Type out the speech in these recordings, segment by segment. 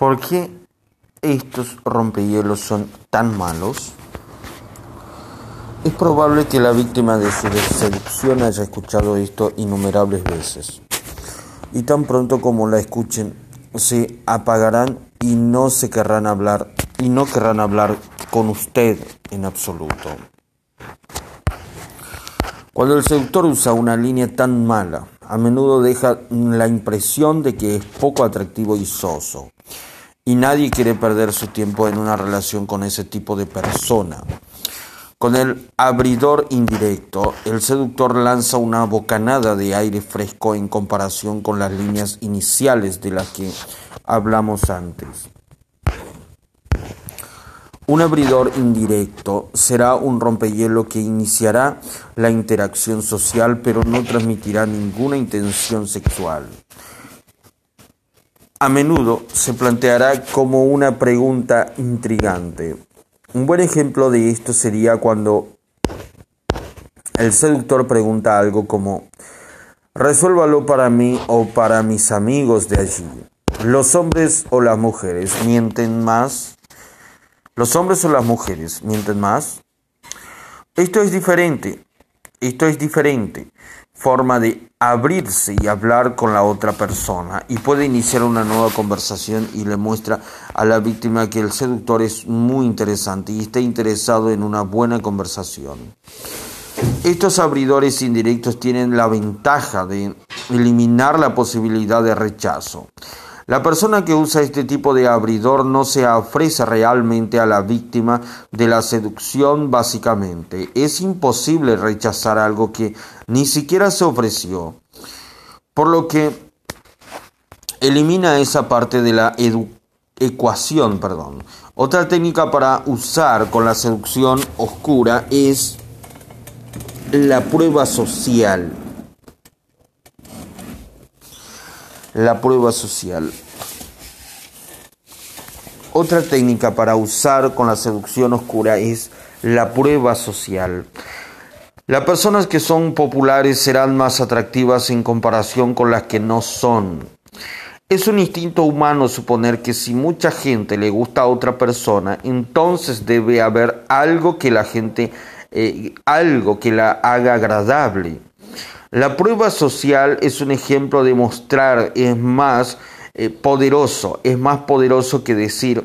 ¿Por qué estos rompehielos son tan malos? Es probable que la víctima de su seducción haya escuchado esto innumerables veces. Y tan pronto como la escuchen, se apagarán y no se querrán hablar y no querrán hablar con usted en absoluto. Cuando el seductor usa una línea tan mala, a menudo deja la impresión de que es poco atractivo y soso. Y nadie quiere perder su tiempo en una relación con ese tipo de persona. Con el abridor indirecto, el seductor lanza una bocanada de aire fresco en comparación con las líneas iniciales de las que hablamos antes. Un abridor indirecto será un rompehielo que iniciará la interacción social pero no transmitirá ninguna intención sexual. A menudo se planteará como una pregunta intrigante. Un buen ejemplo de esto sería cuando el seductor pregunta algo como, resuélvalo para mí o para mis amigos de allí. ¿Los hombres o las mujeres mienten más? ¿Los hombres o las mujeres mienten más? Esto es diferente. Esto es diferente. Forma de abrirse y hablar con la otra persona y puede iniciar una nueva conversación y le muestra a la víctima que el seductor es muy interesante y está interesado en una buena conversación. Estos abridores indirectos tienen la ventaja de eliminar la posibilidad de rechazo. La persona que usa este tipo de abridor no se ofrece realmente a la víctima de la seducción básicamente. Es imposible rechazar algo que ni siquiera se ofreció. Por lo que elimina esa parte de la ecuación. Perdón. Otra técnica para usar con la seducción oscura es la prueba social. la prueba social. Otra técnica para usar con la seducción oscura es la prueba social. Las personas que son populares serán más atractivas en comparación con las que no son. Es un instinto humano suponer que si mucha gente le gusta a otra persona, entonces debe haber algo que la gente, eh, algo que la haga agradable. La prueba social es un ejemplo de mostrar, es más eh, poderoso, es más poderoso que decir.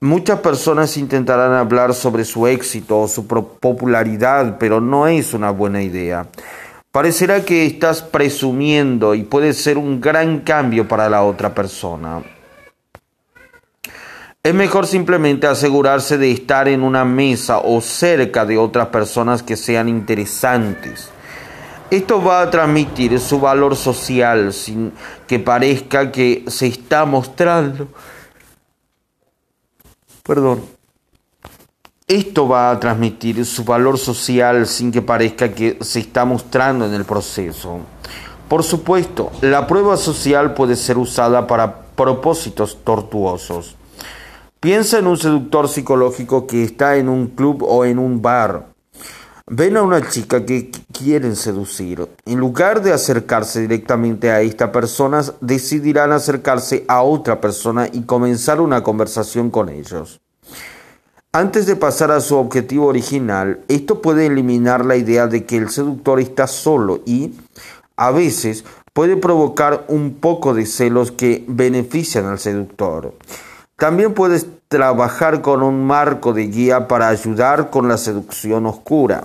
Muchas personas intentarán hablar sobre su éxito o su popularidad, pero no es una buena idea. Parecerá que estás presumiendo y puede ser un gran cambio para la otra persona. Es mejor simplemente asegurarse de estar en una mesa o cerca de otras personas que sean interesantes. Esto va a transmitir su valor social sin que parezca que se está mostrando. Perdón. Esto va a transmitir su valor social sin que parezca que se está mostrando en el proceso. Por supuesto, la prueba social puede ser usada para propósitos tortuosos. Piensa en un seductor psicológico que está en un club o en un bar ven a una chica que quieren seducir. En lugar de acercarse directamente a esta persona, decidirán acercarse a otra persona y comenzar una conversación con ellos. Antes de pasar a su objetivo original, esto puede eliminar la idea de que el seductor está solo y, a veces, puede provocar un poco de celos que benefician al seductor. También puedes trabajar con un marco de guía para ayudar con la seducción oscura.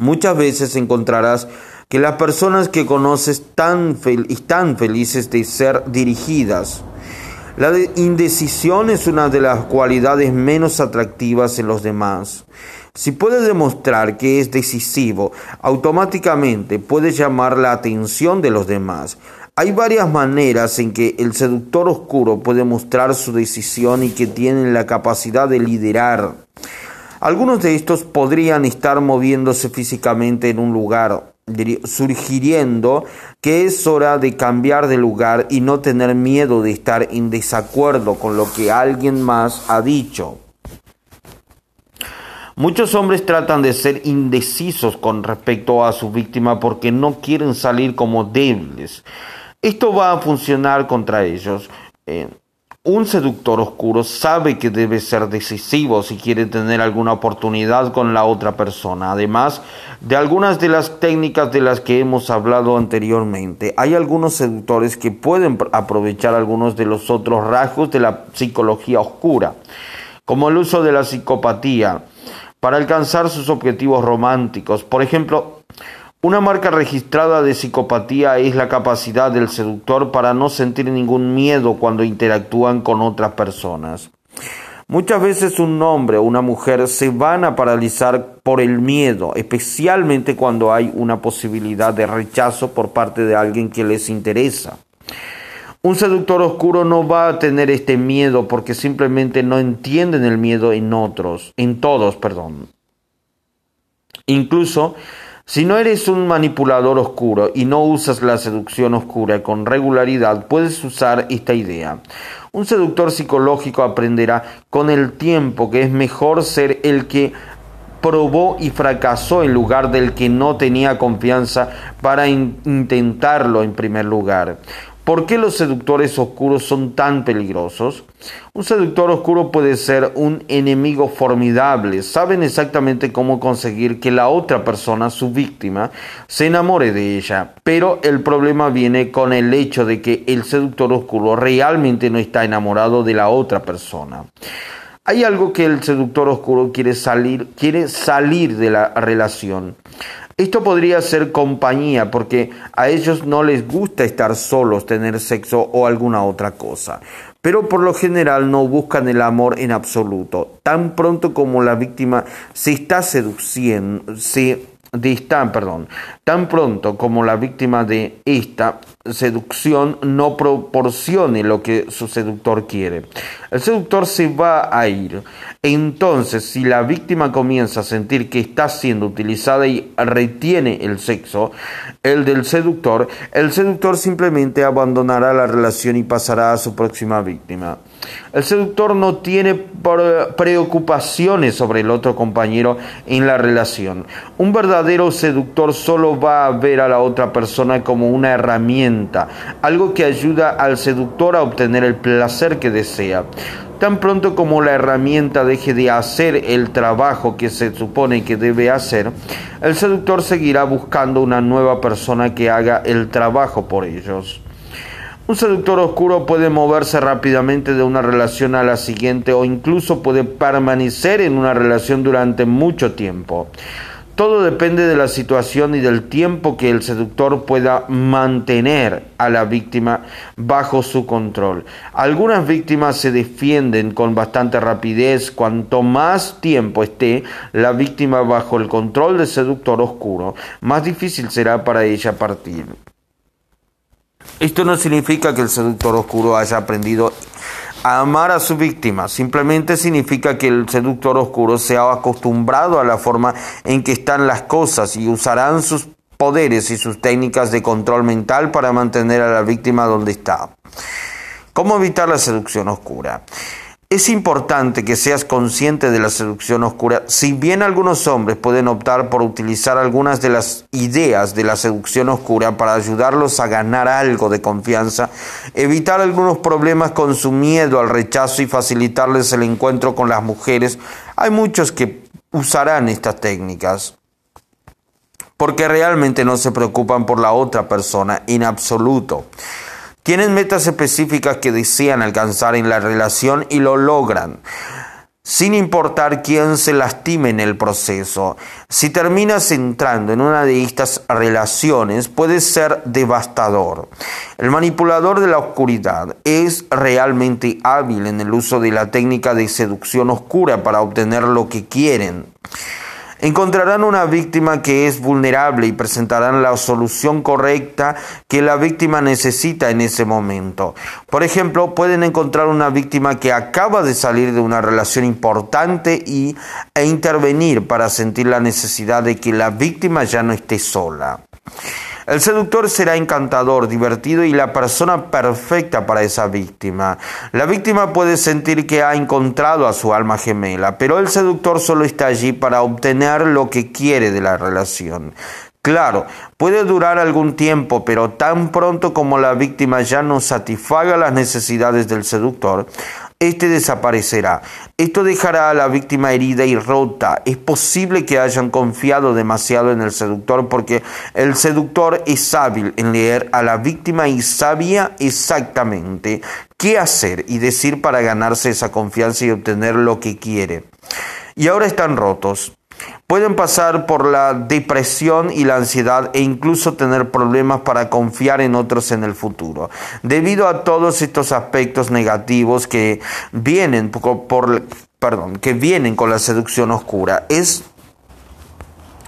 Muchas veces encontrarás que las personas que conoces están felices de ser dirigidas. La indecisión es una de las cualidades menos atractivas en los demás. Si puedes demostrar que es decisivo, automáticamente puedes llamar la atención de los demás. Hay varias maneras en que el seductor oscuro puede mostrar su decisión y que tiene la capacidad de liderar. Algunos de estos podrían estar moviéndose físicamente en un lugar, sugiriendo que es hora de cambiar de lugar y no tener miedo de estar en desacuerdo con lo que alguien más ha dicho. Muchos hombres tratan de ser indecisos con respecto a su víctima porque no quieren salir como débiles. Esto va a funcionar contra ellos. Eh, Un seductor oscuro sabe que debe ser decisivo si quiere tener alguna oportunidad con la otra persona. Además de algunas de las técnicas de las que hemos hablado anteriormente, hay algunos seductores que pueden aprovechar algunos de los otros rasgos de la psicología oscura, como el uso de la psicopatía, para alcanzar sus objetivos románticos. Por ejemplo, una marca registrada de psicopatía es la capacidad del seductor para no sentir ningún miedo cuando interactúan con otras personas. Muchas veces un hombre o una mujer se van a paralizar por el miedo, especialmente cuando hay una posibilidad de rechazo por parte de alguien que les interesa. Un seductor oscuro no va a tener este miedo porque simplemente no entienden el miedo en otros, en todos, perdón. Incluso si no eres un manipulador oscuro y no usas la seducción oscura con regularidad, puedes usar esta idea. Un seductor psicológico aprenderá con el tiempo que es mejor ser el que probó y fracasó en lugar del que no tenía confianza para intentarlo en primer lugar. ¿Por qué los seductores oscuros son tan peligrosos? Un seductor oscuro puede ser un enemigo formidable. Saben exactamente cómo conseguir que la otra persona, su víctima, se enamore de ella. Pero el problema viene con el hecho de que el seductor oscuro realmente no está enamorado de la otra persona. Hay algo que el seductor oscuro quiere salir, quiere salir de la relación. Esto podría ser compañía porque a ellos no les gusta estar solos, tener sexo o alguna otra cosa. Pero por lo general no buscan el amor en absoluto. Tan pronto como la víctima se está seduciendo, se perdón, tan pronto como la víctima de esta seducción no proporcione lo que su seductor quiere. El seductor se va a ir. Entonces, si la víctima comienza a sentir que está siendo utilizada y retiene el sexo, el del seductor, el seductor simplemente abandonará la relación y pasará a su próxima víctima. El seductor no tiene preocupaciones sobre el otro compañero en la relación. Un verdadero seductor solo va a ver a la otra persona como una herramienta, algo que ayuda al seductor a obtener el placer que desea. Tan pronto como la herramienta deje de hacer el trabajo que se supone que debe hacer, el seductor seguirá buscando una nueva persona que haga el trabajo por ellos. Un seductor oscuro puede moverse rápidamente de una relación a la siguiente o incluso puede permanecer en una relación durante mucho tiempo. Todo depende de la situación y del tiempo que el seductor pueda mantener a la víctima bajo su control. Algunas víctimas se defienden con bastante rapidez. Cuanto más tiempo esté la víctima bajo el control del seductor oscuro, más difícil será para ella partir. Esto no significa que el seductor oscuro haya aprendido a amar a su víctima, simplemente significa que el seductor oscuro se ha acostumbrado a la forma en que están las cosas y usarán sus poderes y sus técnicas de control mental para mantener a la víctima donde está. ¿Cómo evitar la seducción oscura? Es importante que seas consciente de la seducción oscura. Si bien algunos hombres pueden optar por utilizar algunas de las ideas de la seducción oscura para ayudarlos a ganar algo de confianza, evitar algunos problemas con su miedo al rechazo y facilitarles el encuentro con las mujeres, hay muchos que usarán estas técnicas porque realmente no se preocupan por la otra persona en absoluto. Tienen metas específicas que desean alcanzar en la relación y lo logran, sin importar quién se lastime en el proceso. Si terminas entrando en una de estas relaciones, puede ser devastador. El manipulador de la oscuridad es realmente hábil en el uso de la técnica de seducción oscura para obtener lo que quieren. Encontrarán una víctima que es vulnerable y presentarán la solución correcta que la víctima necesita en ese momento. Por ejemplo, pueden encontrar una víctima que acaba de salir de una relación importante y, e intervenir para sentir la necesidad de que la víctima ya no esté sola. El seductor será encantador, divertido y la persona perfecta para esa víctima. La víctima puede sentir que ha encontrado a su alma gemela, pero el seductor solo está allí para obtener lo que quiere de la relación. Claro, puede durar algún tiempo, pero tan pronto como la víctima ya no satisfaga las necesidades del seductor, éste desaparecerá. Esto dejará a la víctima herida y rota. Es posible que hayan confiado demasiado en el seductor porque el seductor es hábil en leer a la víctima y sabía exactamente qué hacer y decir para ganarse esa confianza y obtener lo que quiere. Y ahora están rotos. Pueden pasar por la depresión y la ansiedad e incluso tener problemas para confiar en otros en el futuro. Debido a todos estos aspectos negativos que vienen por, perdón, que vienen con la seducción oscura, es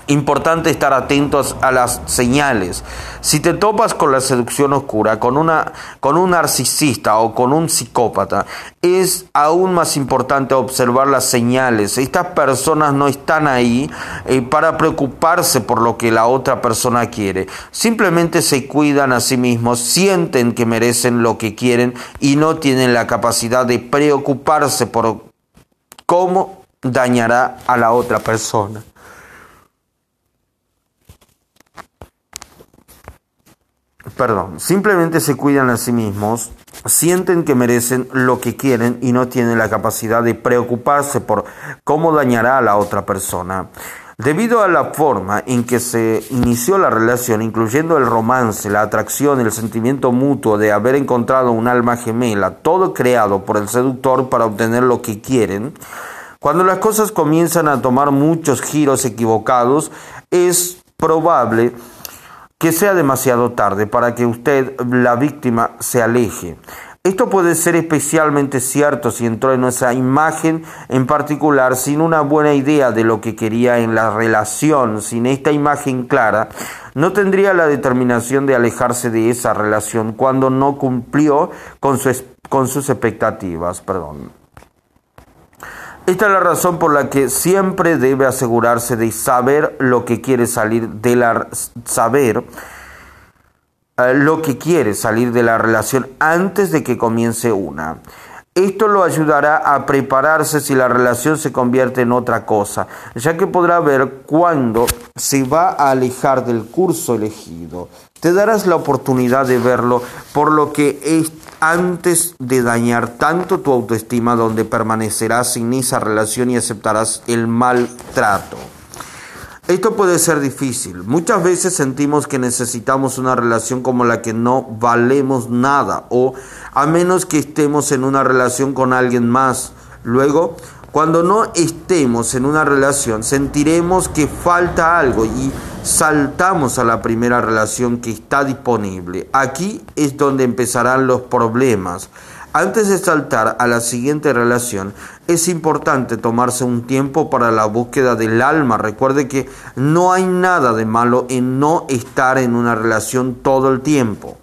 Importante estar atentos a las señales. Si te topas con la seducción oscura, con, una, con un narcisista o con un psicópata, es aún más importante observar las señales. Estas personas no están ahí eh, para preocuparse por lo que la otra persona quiere. Simplemente se cuidan a sí mismos, sienten que merecen lo que quieren y no tienen la capacidad de preocuparse por cómo dañará a la otra persona. Perdón, simplemente se cuidan a sí mismos, sienten que merecen lo que quieren y no tienen la capacidad de preocuparse por cómo dañará a la otra persona. Debido a la forma en que se inició la relación, incluyendo el romance, la atracción, el sentimiento mutuo de haber encontrado un alma gemela, todo creado por el seductor para obtener lo que quieren, cuando las cosas comienzan a tomar muchos giros equivocados, es probable que sea demasiado tarde para que usted, la víctima, se aleje. Esto puede ser especialmente cierto si entró en esa imagen en particular sin una buena idea de lo que quería en la relación, sin esta imagen clara, no tendría la determinación de alejarse de esa relación cuando no cumplió con, con sus expectativas. Perdón. Esta es la razón por la que siempre debe asegurarse de saber lo que quiere salir de la saber eh, lo que quiere salir de la relación antes de que comience una. Esto lo ayudará a prepararse si la relación se convierte en otra cosa, ya que podrá ver cuándo se va a alejar del curso elegido. Te darás la oportunidad de verlo por lo que es antes de dañar tanto tu autoestima donde permanecerás sin esa relación y aceptarás el maltrato. Esto puede ser difícil. Muchas veces sentimos que necesitamos una relación como la que no valemos nada o a menos que estemos en una relación con alguien más. Luego, cuando no estemos en una relación, sentiremos que falta algo y saltamos a la primera relación que está disponible. Aquí es donde empezarán los problemas. Antes de saltar a la siguiente relación, es importante tomarse un tiempo para la búsqueda del alma. Recuerde que no hay nada de malo en no estar en una relación todo el tiempo.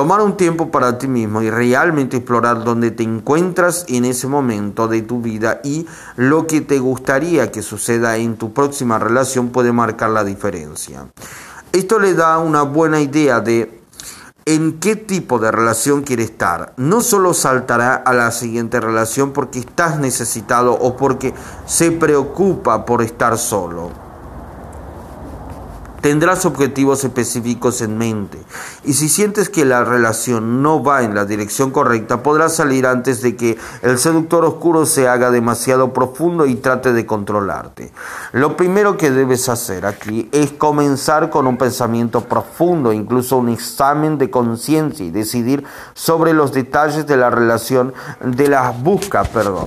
Tomar un tiempo para ti mismo y realmente explorar dónde te encuentras en ese momento de tu vida y lo que te gustaría que suceda en tu próxima relación puede marcar la diferencia. Esto le da una buena idea de en qué tipo de relación quiere estar. No solo saltará a la siguiente relación porque estás necesitado o porque se preocupa por estar solo. Tendrás objetivos específicos en mente y si sientes que la relación no va en la dirección correcta, podrás salir antes de que el seductor oscuro se haga demasiado profundo y trate de controlarte. Lo primero que debes hacer aquí es comenzar con un pensamiento profundo, incluso un examen de conciencia y decidir sobre los detalles de la relación, de las buscas, perdón,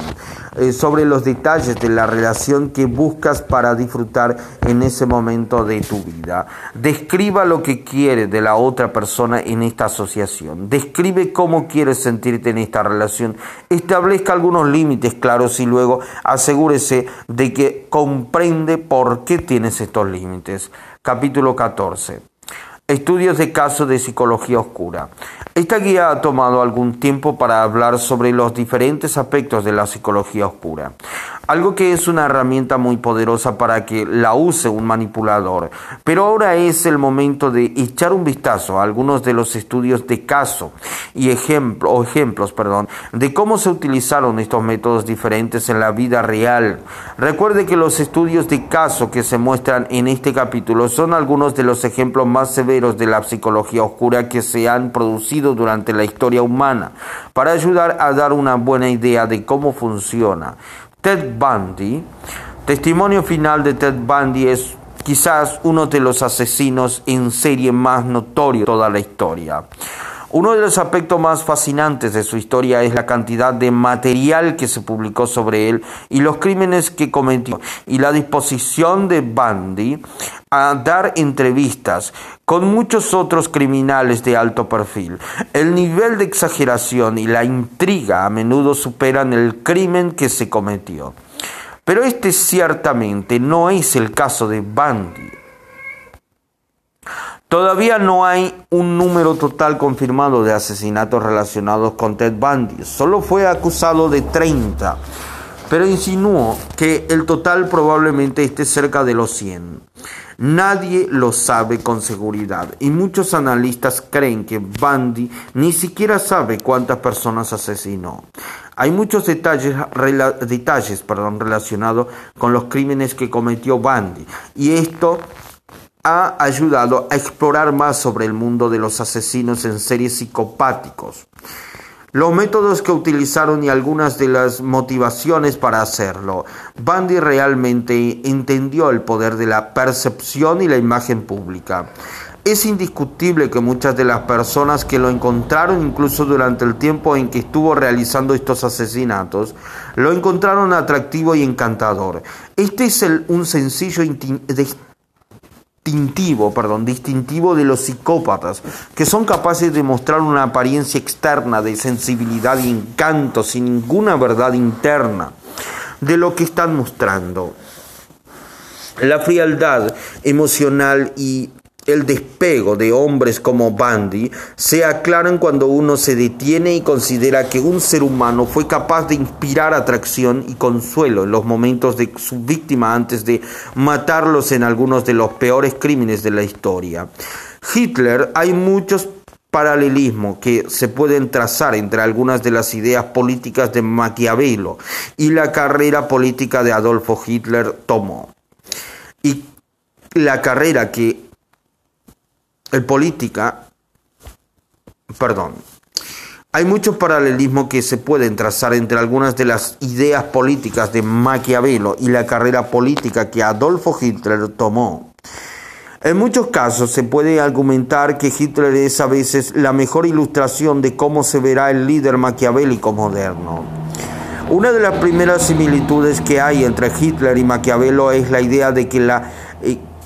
eh, sobre los detalles de la relación que buscas para disfrutar en ese momento de tu vida. Describa lo que quiere de la otra persona en esta asociación. Describe cómo quieres sentirte en esta relación. Establezca algunos límites claros y luego asegúrese de que comprende por qué tienes estos límites. Capítulo 14. Estudios de caso de psicología oscura. Esta guía ha tomado algún tiempo para hablar sobre los diferentes aspectos de la psicología oscura, algo que es una herramienta muy poderosa para que la use un manipulador. Pero ahora es el momento de echar un vistazo a algunos de los estudios de caso y ejemplos perdón, de cómo se utilizaron estos métodos diferentes en la vida real. Recuerde que los estudios de caso que se muestran en este capítulo son algunos de los ejemplos más severos de la psicología oscura que se han producido durante la historia humana, para ayudar a dar una buena idea de cómo funciona. Ted Bundy, testimonio final de Ted Bundy es quizás uno de los asesinos en serie más notorios de toda la historia. Uno de los aspectos más fascinantes de su historia es la cantidad de material que se publicó sobre él y los crímenes que cometió y la disposición de Bundy a dar entrevistas con muchos otros criminales de alto perfil. El nivel de exageración y la intriga a menudo superan el crimen que se cometió. Pero este ciertamente no es el caso de Bundy. Todavía no hay un número total confirmado de asesinatos relacionados con Ted Bundy. Solo fue acusado de 30, pero insinuó que el total probablemente esté cerca de los 100. Nadie lo sabe con seguridad y muchos analistas creen que Bundy ni siquiera sabe cuántas personas asesinó. Hay muchos detalles, detalles perdón, relacionados con los crímenes que cometió Bundy y esto ha ayudado a explorar más sobre el mundo de los asesinos en series psicopáticos, los métodos que utilizaron y algunas de las motivaciones para hacerlo. Bundy realmente entendió el poder de la percepción y la imagen pública. Es indiscutible que muchas de las personas que lo encontraron, incluso durante el tiempo en que estuvo realizando estos asesinatos, lo encontraron atractivo y encantador. Este es un sencillo distintivo, perdón, distintivo de los psicópatas, que son capaces de mostrar una apariencia externa de sensibilidad y encanto sin ninguna verdad interna de lo que están mostrando. La frialdad emocional y el despego de hombres como Bundy se aclaran cuando uno se detiene y considera que un ser humano fue capaz de inspirar atracción y consuelo en los momentos de su víctima antes de matarlos en algunos de los peores crímenes de la historia. Hitler hay muchos paralelismos que se pueden trazar entre algunas de las ideas políticas de Maquiavelo y la carrera política de Adolfo Hitler tomó. Y la carrera que el política, perdón, hay mucho paralelismo que se pueden trazar entre algunas de las ideas políticas de Maquiavelo y la carrera política que Adolfo Hitler tomó. En muchos casos se puede argumentar que Hitler es a veces la mejor ilustración de cómo se verá el líder maquiavélico moderno. Una de las primeras similitudes que hay entre Hitler y Maquiavelo es la idea de que la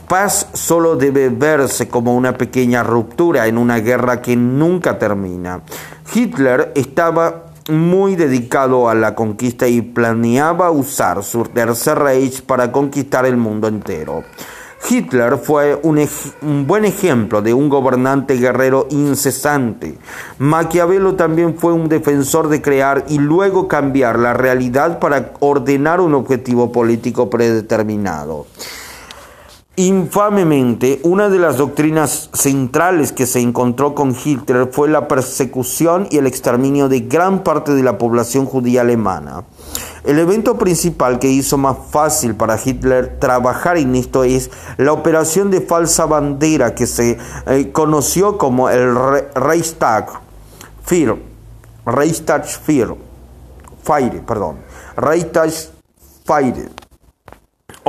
paz solo debe verse como una pequeña ruptura en una guerra que nunca termina. Hitler estaba muy dedicado a la conquista y planeaba usar su tercer Reich para conquistar el mundo entero. Hitler fue un, un, buen ejemplo de un gobernante guerrero incesante. Maquiavelo también fue un defensor de crear y luego cambiar la realidad para ordenar un objetivo político predeterminado. Infamemente, una de las doctrinas centrales que se encontró con Hitler fue la persecución y el exterminio de gran parte de la población judía alemana. El evento principal que hizo más fácil para Hitler trabajar en esto es la operación de falsa bandera que se eh, conoció como el Reichstag Fire, Reichstag Fire, Fire, perdón, Reichstag Fire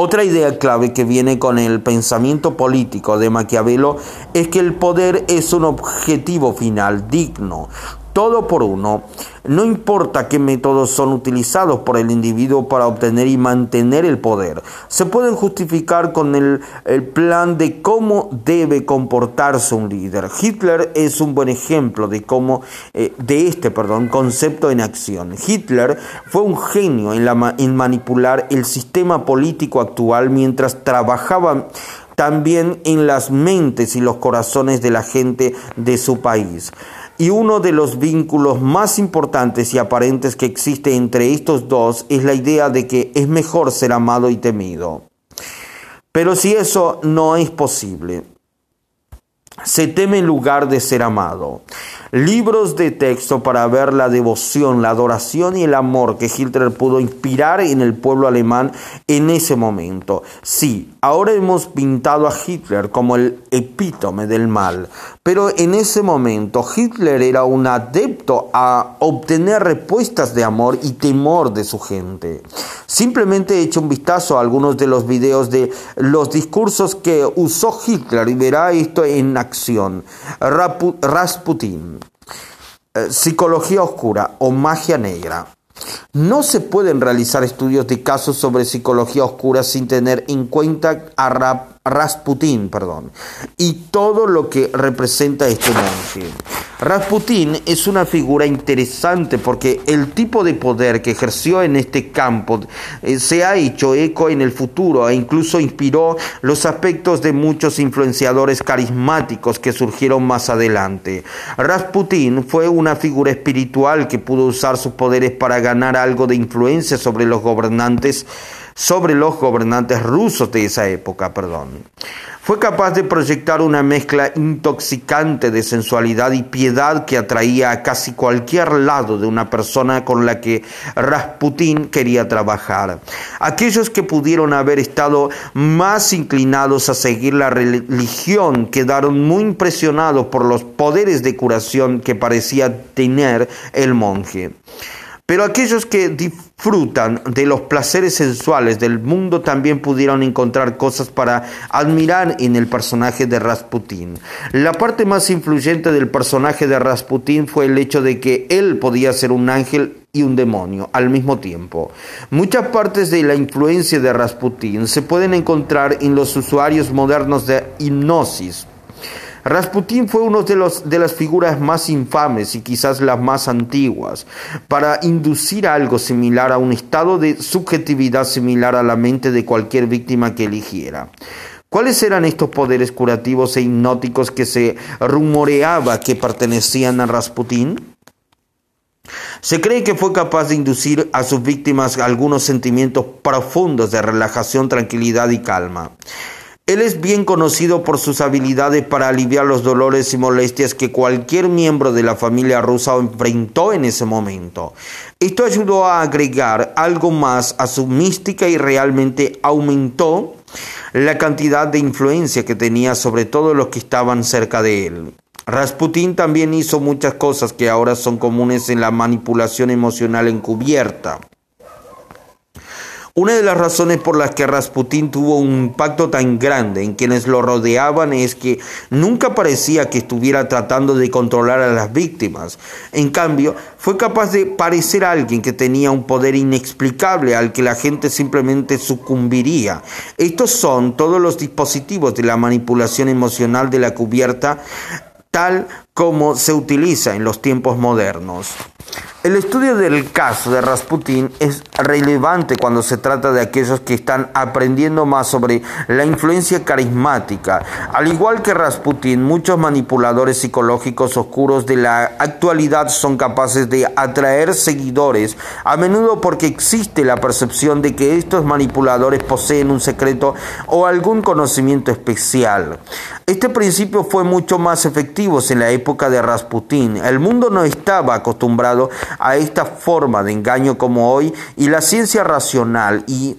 otra idea clave que viene con el pensamiento político de Maquiavelo es que el poder es un objetivo final digno, todo por uno, no importa qué métodos son utilizados por el individuo para obtener y mantener el poder, se pueden justificar con el, plan de cómo debe comportarse un líder. Hitler es un buen ejemplo de cómo, eh, de este, perdón, concepto en acción. Hitler fue un genio en, la, en manipular el sistema político actual mientras trabajaba también en las mentes y los corazones de la gente de su país. Y uno de los vínculos más importantes y aparentes que existe entre estos dos es la idea de que es mejor ser amado y temido. Pero si eso no es posible, se teme en lugar de ser amado libros de texto para ver la devoción, la adoración y el amor que Hitler pudo inspirar en el pueblo alemán en ese momento. Sí, ahora hemos pintado a Hitler como el epítome del mal, pero en ese momento Hitler era un adepto a obtener respuestas de amor y temor de su gente. Simplemente eche un vistazo a algunos de los videos de los discursos que usó Hitler y verá esto en acción. Rasputin, eh, psicología oscura o magia negra. No se pueden realizar estudios de casos sobre psicología oscura sin tener en cuenta a Rasputin, perdón, y todo lo que representa este monje. Rasputin es una figura interesante porque el tipo de poder que ejerció en este campo eh, se ha hecho eco en el futuro e incluso inspiró los aspectos de muchos influenciadores carismáticos que surgieron más adelante. Rasputin fue una figura espiritual que pudo usar sus poderes para ganar algo de influencia sobre los gobernantes sobre los gobernantes rusos de esa época, perdón. Fue capaz de proyectar una mezcla intoxicante de sensualidad y piedad que atraía a casi cualquier lado de una persona con la que Rasputín quería trabajar. Aquellos que pudieron haber estado más inclinados a seguir la religión quedaron muy impresionados por los poderes de curación que parecía tener el monje. Pero aquellos que disfrutan de los placeres sensuales del mundo también pudieron encontrar cosas para admirar en el personaje de Rasputín. La parte más influyente del personaje de Rasputín fue el hecho de que él podía ser un ángel y un demonio al mismo tiempo. Muchas partes de la influencia de Rasputín se pueden encontrar en los usuarios modernos de hipnosis Rasputín fue uno de, los, de las figuras más infames y quizás las más antiguas para inducir algo similar a un estado de subjetividad similar a la mente de cualquier víctima que eligiera. ¿Cuáles eran estos poderes curativos e hipnóticos que se rumoreaba que pertenecían a Rasputín? Se cree que fue capaz de inducir a sus víctimas algunos sentimientos profundos de relajación, tranquilidad y calma. Él es bien conocido por sus habilidades para aliviar los dolores y molestias que cualquier miembro de la familia rusa enfrentó en ese momento. Esto ayudó a agregar algo más a su mística y realmente aumentó la cantidad de influencia que tenía sobre todos los que estaban cerca de él. Rasputin también hizo muchas cosas que ahora son comunes en la manipulación emocional encubierta. Una de las razones por las que Rasputín tuvo un impacto tan grande en quienes lo rodeaban es que nunca parecía que estuviera tratando de controlar a las víctimas. En cambio, fue capaz de parecer alguien que tenía un poder inexplicable al que la gente simplemente sucumbiría. Estos son todos los dispositivos de la manipulación emocional de la cubierta tal como se utiliza en los tiempos modernos. El estudio del caso de Rasputin es relevante cuando se trata de aquellos que están aprendiendo más sobre la influencia carismática. Al igual que Rasputin, muchos manipuladores psicológicos oscuros de la actualidad son capaces de atraer seguidores, a menudo porque existe la percepción de que estos manipuladores poseen un secreto o algún conocimiento especial. Este principio fue mucho más efectivo en la época de Rasputin. El mundo no estaba acostumbrado a esta forma de engaño como hoy y la ciencia racional y...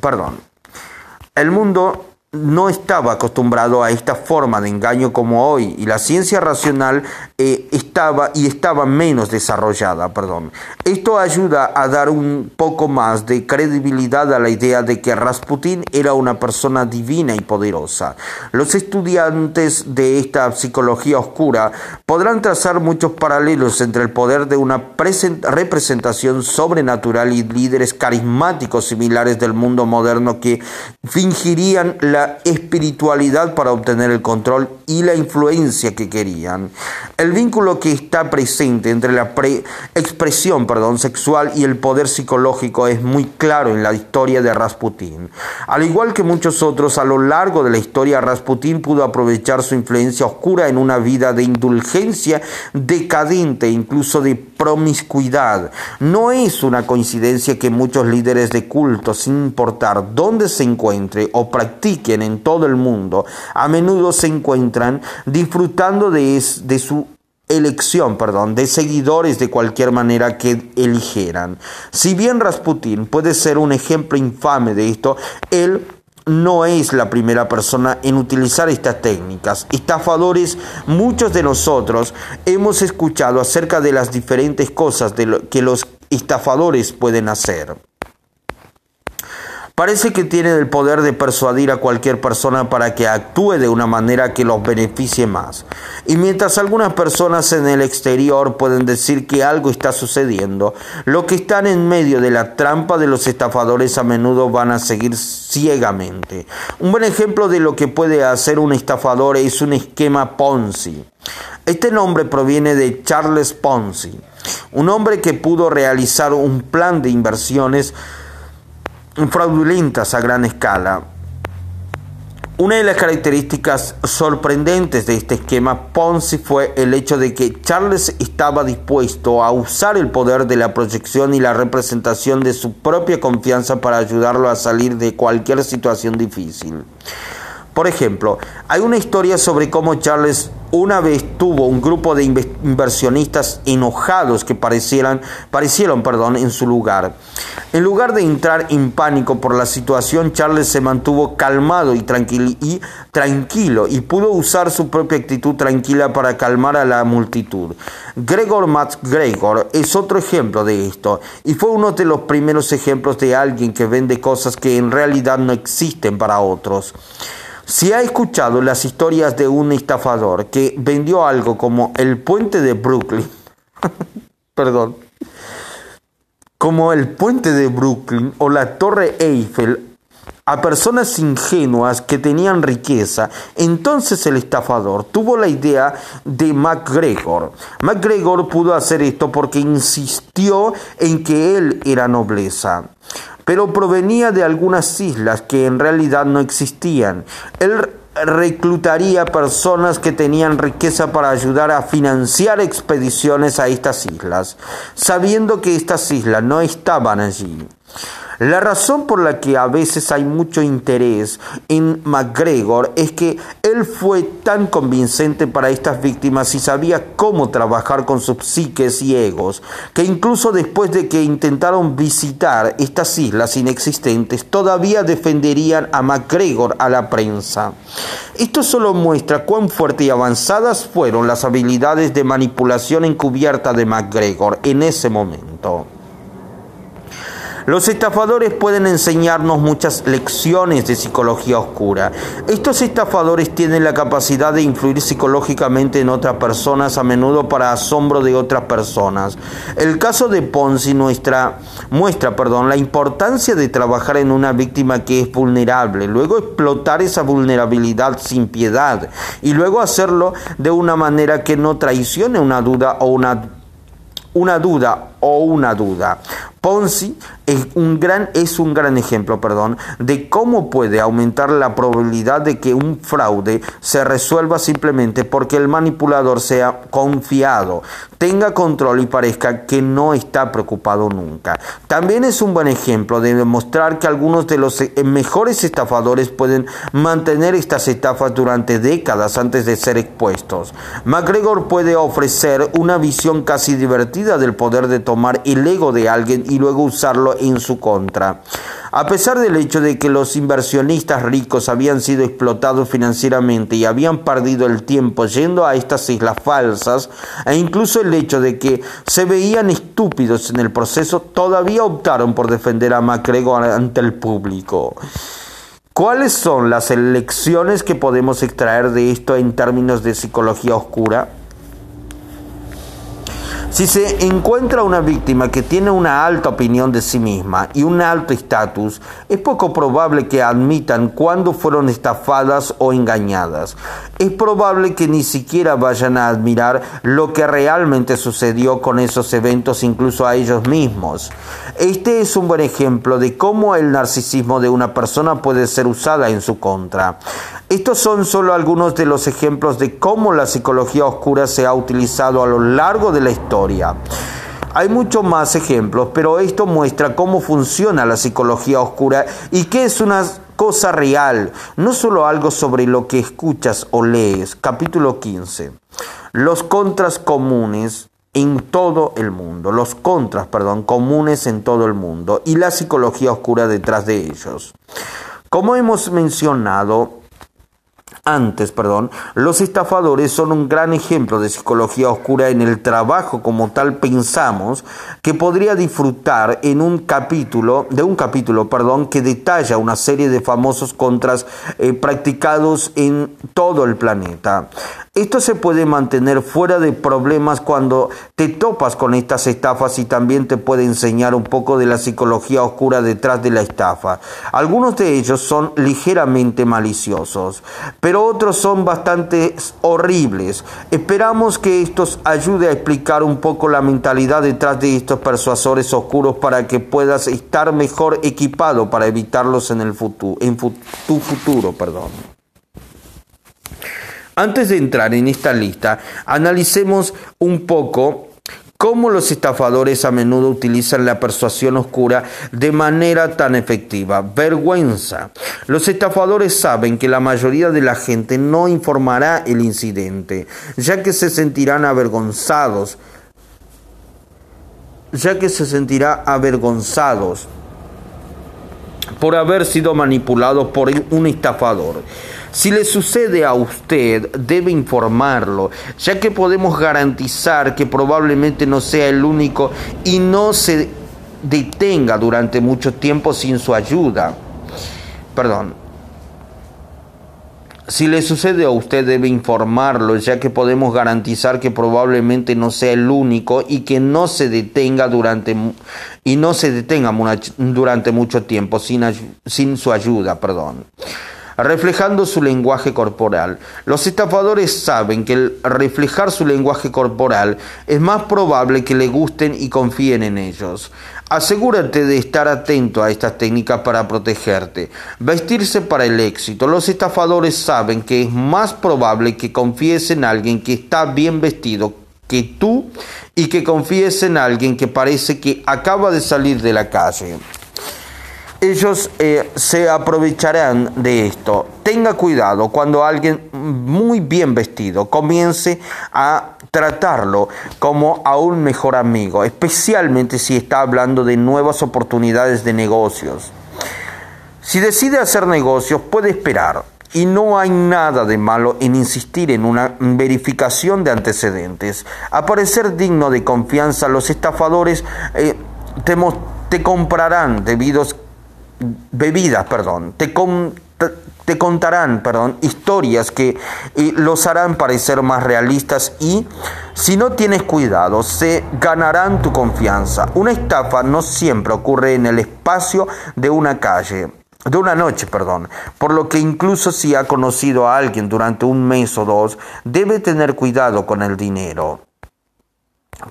Perdón. El mundo no estaba acostumbrado a esta forma de engaño como hoy y la ciencia racional eh, estaba y estaba menos desarrollada, perdón. Esto ayuda a dar un poco más de credibilidad a la idea de que Rasputin era una persona divina y poderosa. Los estudiantes de esta psicología oscura podrán trazar muchos paralelos entre el poder de una representación sobrenatural y líderes carismáticos similares del mundo moderno que fingirían la la espiritualidad para obtener el control y la influencia que querían. El vínculo que está presente entre la expresión perdón, sexual y el poder psicológico es muy claro en la historia de Rasputín. Al igual que muchos otros, a lo largo de la historia, Rasputín pudo aprovechar su influencia oscura en una vida de indulgencia decadente, incluso de promiscuidad. No es una coincidencia que muchos líderes de culto, sin importar dónde se encuentre o en todo el mundo, a menudo se encuentran disfrutando de, de su elección, perdón, de seguidores de cualquier manera que eligieran. Si bien Rasputin puede ser un ejemplo infame de esto, él no es la primera persona en utilizar estas técnicas. Estafadores, muchos de nosotros hemos escuchado acerca de las diferentes cosas que los estafadores pueden hacer. Parece que tienen el poder de persuadir a cualquier persona para que actúe de una manera que los beneficie más. Y mientras algunas personas en el exterior pueden decir que algo está sucediendo, los que están en medio de la trampa de los estafadores a menudo van a seguir ciegamente. Un buen ejemplo de lo que puede hacer un estafador es un esquema Ponzi. Este nombre proviene de Charles Ponzi, un hombre que pudo realizar un plan de inversiones fraudulentas a gran escala. Una de las características sorprendentes de este esquema Ponzi fue el hecho de que Charles estaba dispuesto a usar el poder de la proyección y la representación de su propia confianza para ayudarlo a salir de cualquier situación difícil. Por ejemplo, hay una historia sobre cómo Charles una vez tuvo un grupo de inversionistas enojados que parecieran, parecieron perdón, en su lugar. En lugar de entrar en pánico por la situación, Charles se mantuvo calmado y, y tranquilo y pudo usar su propia actitud tranquila para calmar a la multitud. Gregor MacGregor es otro ejemplo de esto y fue uno de los primeros ejemplos de alguien que vende cosas que en realidad no existen para otros. Si ha escuchado las historias de un estafador que vendió algo como el puente de Brooklyn, perdón, como el puente de Brooklyn o la torre Eiffel a personas ingenuas que tenían riqueza, entonces el estafador tuvo la idea de MacGregor. MacGregor pudo hacer esto porque insistió en que él era nobleza pero provenía de algunas islas que en realidad no existían. Él reclutaría personas que tenían riqueza para ayudar a financiar expediciones a estas islas, sabiendo que estas islas no estaban allí. La razón por la que a veces hay mucho interés en McGregor es que él fue tan convincente para estas víctimas y sabía cómo trabajar con sus psiques y egos, que incluso después de que intentaron visitar estas islas inexistentes, todavía defenderían a McGregor a la prensa. Esto solo muestra cuán fuertes y avanzadas fueron las habilidades de manipulación encubierta de McGregor en ese momento. Los estafadores pueden enseñarnos muchas lecciones de psicología oscura. Estos estafadores tienen la capacidad de influir psicológicamente en otras personas, a menudo para asombro de otras personas. El caso de Ponzi muestra, muestra perdón, la importancia de trabajar en una víctima que es vulnerable, luego explotar esa vulnerabilidad sin piedad y luego hacerlo de una manera que no traicione una duda o una una duda o una duda. Ponzi es un gran, es un gran ejemplo perdón, de cómo puede aumentar la probabilidad de que un fraude se resuelva simplemente porque el manipulador sea confiado, tenga control y parezca que no está preocupado nunca. También es un buen ejemplo de demostrar que algunos de los eh, mejores estafadores pueden mantener estas estafas durante décadas antes de ser expuestos. McGregor puede ofrecer una visión casi divertida del poder de tomar el ego de alguien y luego usarlo en su contra. A pesar del hecho de que los inversionistas ricos habían sido explotados financieramente y habían perdido el tiempo yendo a estas islas falsas, e incluso el hecho de que se veían estúpidos en el proceso, todavía optaron por defender a MacGregor ante el público. ¿Cuáles son las lecciones que podemos extraer de esto en términos de psicología oscura? Si se encuentra una víctima que tiene una alta opinión de sí misma y un alto estatus, es poco probable que admitan cuándo fueron estafadas o engañadas. Es probable que ni siquiera vayan a admirar lo que realmente sucedió con esos eventos incluso a ellos mismos. Este es un buen ejemplo de cómo el narcisismo de una persona puede ser usada en su contra. Estos son solo algunos de los ejemplos de cómo la psicología oscura se ha utilizado a lo largo de la historia. Hay muchos más ejemplos, pero esto muestra cómo funciona la psicología oscura y que es una cosa real, no solo algo sobre lo que escuchas o lees. Capítulo 15. Los contras comunes en todo el mundo, los contras, perdón, comunes en todo el mundo y la psicología oscura detrás de ellos. Como hemos mencionado, antes, perdón, los estafadores son un gran ejemplo de psicología oscura en el trabajo como tal pensamos que podría disfrutar en un capítulo, de un capítulo, perdón, que detalla una serie de famosos contras eh, practicados en todo el planeta. Esto se puede mantener fuera de problemas cuando te topas con estas estafas y también te puede enseñar un poco de la psicología oscura detrás de la estafa. Algunos de ellos son ligeramente maliciosos, pero otros son bastante horribles. Esperamos que estos ayude a explicar un poco la mentalidad detrás de estos persuasores oscuros para que puedas estar mejor equipado para evitarlos en el futuro, en tu futuro, perdón. Antes de entrar en esta lista, analicemos un poco cómo los estafadores a menudo utilizan la persuasión oscura de manera tan efectiva. Vergüenza. Los estafadores saben que la mayoría de la gente no informará el incidente, ya que se sentirán avergonzados, ya que se sentirá avergonzados por haber sido manipulados por un estafador. Si le sucede a usted, debe informarlo, ya que podemos garantizar que probablemente no sea el único y no se detenga durante mucho tiempo sin su ayuda. Perdón. Si le sucede a usted debe informarlo, ya que podemos garantizar que probablemente no sea el único y que no se detenga durante y no se detenga durante mucho tiempo sin, sin su ayuda, perdón reflejando su lenguaje corporal. Los estafadores saben que reflejar su lenguaje corporal es más probable que le gusten y confíen en ellos. Asegúrate de estar atento a estas técnicas para protegerte. Vestirse para el éxito. Los estafadores saben que es más probable que confíes en alguien que está bien vestido que tú y que confíes en alguien que parece que acaba de salir de la calle ellos eh, se aprovecharán de esto. Tenga cuidado cuando alguien muy bien vestido comience a tratarlo como a un mejor amigo, especialmente si está hablando de nuevas oportunidades de negocios. Si decide hacer negocios, puede esperar. Y no hay nada de malo en insistir en una verificación de antecedentes. A parecer digno de confianza, los estafadores eh, te, comprarán debidos bebidas, perdón, te, te contarán, perdón, historias que los harán parecer más realistas y si no tienes cuidado se ganarán tu confianza. Una estafa no siempre ocurre en el espacio de una calle de una noche, perdón, por lo que incluso si ha conocido a alguien durante un mes o dos, debe tener cuidado con el dinero.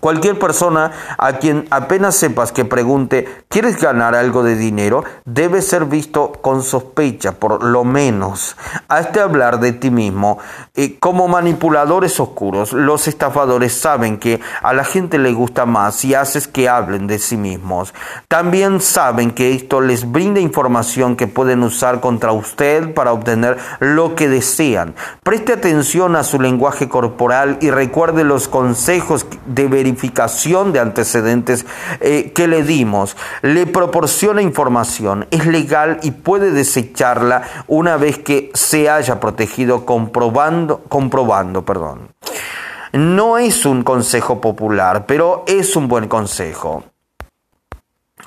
Cualquier persona a quien apenas sepas que pregunte, ¿quieres ganar algo de dinero? Debe ser visto con sospecha, por lo menos. Hazte hablar de ti mismo. Eh, como manipuladores oscuros, los estafadores saben que a la gente le gusta más si haces que hablen de sí mismos. También saben que esto les brinda información que pueden usar contra usted para obtener lo que desean. Preste atención a su lenguaje corporal y recuerde los consejos de verificación de antecedentes eh, que le dimos. Le proporciona información, es legal y puede desecharla una vez que se haya protegido comprobando, comprobando, perdón. No es un consejo popular, pero es un buen consejo.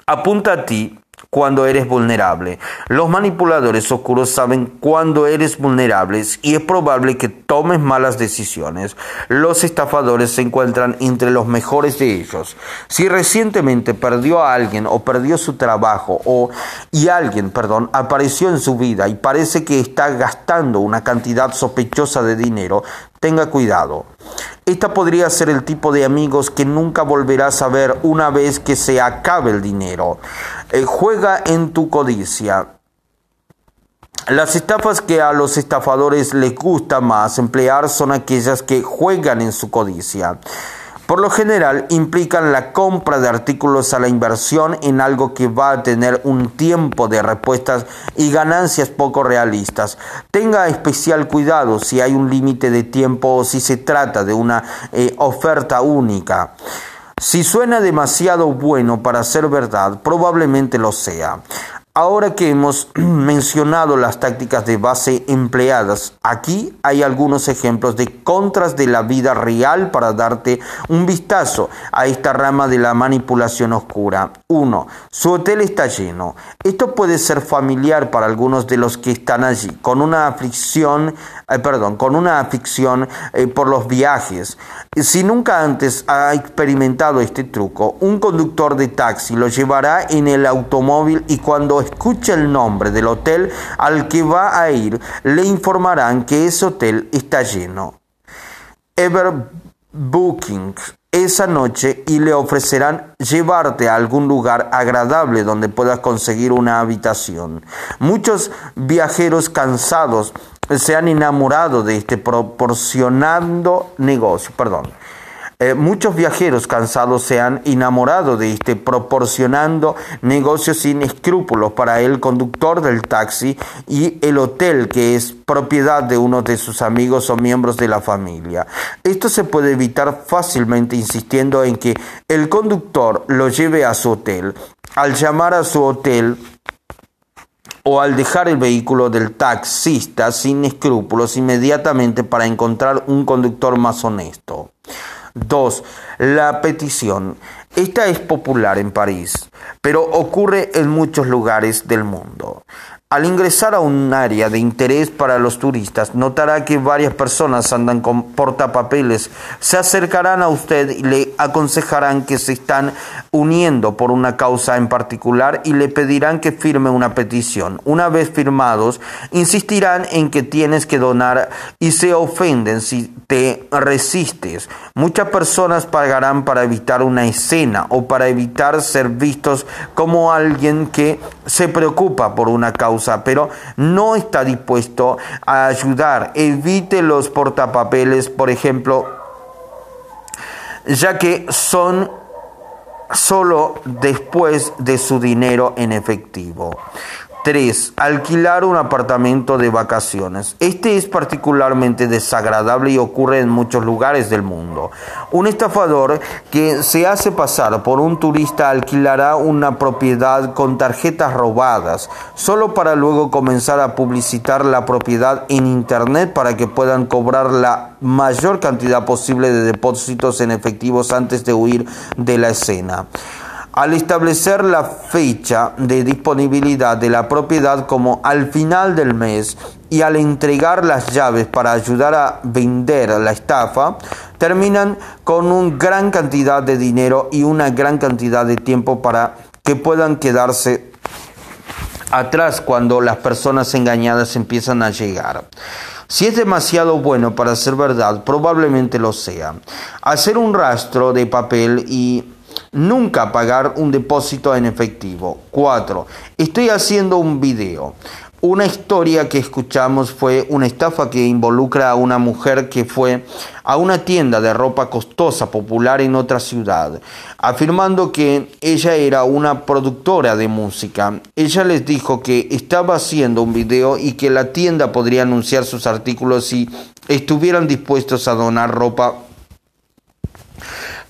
Apunta a ti cuando eres vulnerable. Los manipuladores oscuros saben cuando eres vulnerable y es probable que tomes malas decisiones. Los estafadores se encuentran entre los mejores de ellos. Si recientemente perdió a alguien o perdió su trabajo o y alguien, perdón, apareció en su vida y parece que está gastando una cantidad sospechosa de dinero, tenga cuidado. Esta podría ser el tipo de amigos que nunca volverás a ver una vez que se acabe el dinero. Eh, juega en tu codicia. Las estafas que a los estafadores les gusta más emplear son aquellas que juegan en su codicia. Por lo general implican la compra de artículos a la inversión en algo que va a tener un tiempo de respuestas y ganancias poco realistas. Tenga especial cuidado si hay un límite de tiempo o si se trata de una eh, oferta única. Si suena demasiado bueno para ser verdad, probablemente lo sea. Ahora que hemos mencionado las tácticas de base empleadas, aquí hay algunos ejemplos de contras de la vida real para darte un vistazo a esta rama de la manipulación oscura. 1. Su hotel está lleno. Esto puede ser familiar para algunos de los que están allí, con una aflicción, eh, perdón, con una afición eh, por los viajes. Si nunca antes ha experimentado este truco, un conductor de taxi lo llevará en el automóvil y cuando escuche el nombre del hotel al que va a ir, le informarán que ese hotel está lleno. Ever Booking esa noche y le ofrecerán llevarte a algún lugar agradable donde puedas conseguir una habitación. Muchos viajeros cansados se han enamorado de este proporcionando negocio, perdón. Eh, muchos viajeros cansados se han enamorado de este proporcionando negocios sin escrúpulos para el conductor del taxi y el hotel que es propiedad de uno de sus amigos o miembros de la familia. Esto se puede evitar fácilmente insistiendo en que el conductor lo lleve a su hotel. Al llamar a su hotel, o al dejar el vehículo del taxista sin escrúpulos inmediatamente para encontrar un conductor más honesto. 2. La petición. Esta es popular en París, pero ocurre en muchos lugares del mundo. Al ingresar a un área de interés para los turistas, notará que varias personas andan con portapapeles. Se acercarán a usted y le aconsejarán que se están uniendo por una causa en particular y le pedirán que firme una petición. Una vez firmados, insistirán en que tienes que donar y se ofenden si te resistes. Muchas personas pagarán para evitar una escena o para evitar ser vistos como alguien que se preocupa por una causa pero no está dispuesto a ayudar. Evite los portapapeles, por ejemplo, ya que son solo después de su dinero en efectivo. 3. Alquilar un apartamento de vacaciones. Este es particularmente desagradable y ocurre en muchos lugares del mundo. Un estafador que se hace pasar por un turista alquilará una propiedad con tarjetas robadas, solo para luego comenzar a publicitar la propiedad en Internet para que puedan cobrar la mayor cantidad posible de depósitos en efectivos antes de huir de la escena al establecer la fecha de disponibilidad de la propiedad como al final del mes y al entregar las llaves para ayudar a vender la estafa, terminan con una gran cantidad de dinero y una gran cantidad de tiempo para que puedan quedarse atrás cuando las personas engañadas empiezan a llegar. Si es demasiado bueno para ser verdad, probablemente lo sea. Hacer un rastro de papel y Nunca pagar un depósito en efectivo. 4. Estoy haciendo un video. Una historia que escuchamos fue una estafa que involucra a una mujer que fue a una tienda de ropa costosa popular en otra ciudad, afirmando que ella era una productora de música. Ella les dijo que estaba haciendo un video y que la tienda podría anunciar sus artículos si estuvieran dispuestos a donar ropa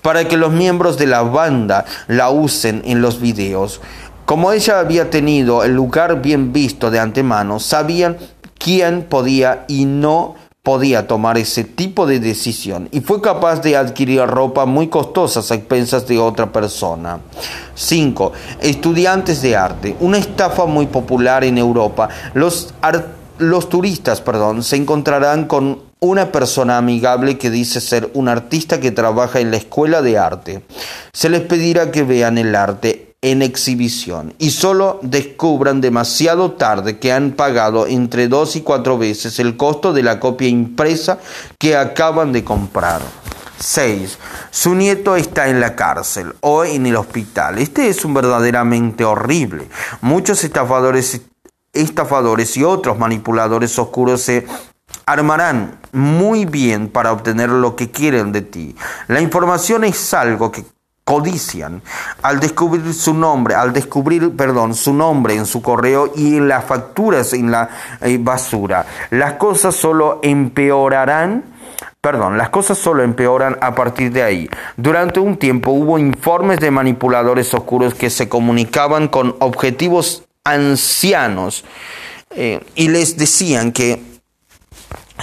para que los miembros de la banda la usen en los videos. Como ella había tenido el lugar bien visto de antemano, sabían quién podía y no podía tomar ese tipo de decisión y fue capaz de adquirir ropa muy costosa a expensas de otra persona. 5. Estudiantes de arte. Una estafa muy popular en Europa. Los, los turistas perdón, se encontrarán con una persona amigable que dice ser un artista que trabaja en la escuela de arte. Se les pedirá que vean el arte en exhibición y solo descubran demasiado tarde que han pagado entre dos y cuatro veces el costo de la copia impresa que acaban de comprar. 6. Su nieto está en la cárcel o en el hospital. Este es un verdaderamente horrible. Muchos estafadores, estafadores y otros manipuladores oscuros se armarán muy bien para obtener lo que quieren de ti. La información es algo que codician al descubrir su nombre, al descubrir, perdón, su nombre en su correo y en las facturas en la eh, basura. Las cosas solo empeorarán Perdón, las cosas solo empeoran a partir de ahí. Durante un tiempo hubo informes de manipuladores oscuros que se comunicaban con objetivos ancianos eh, y les decían que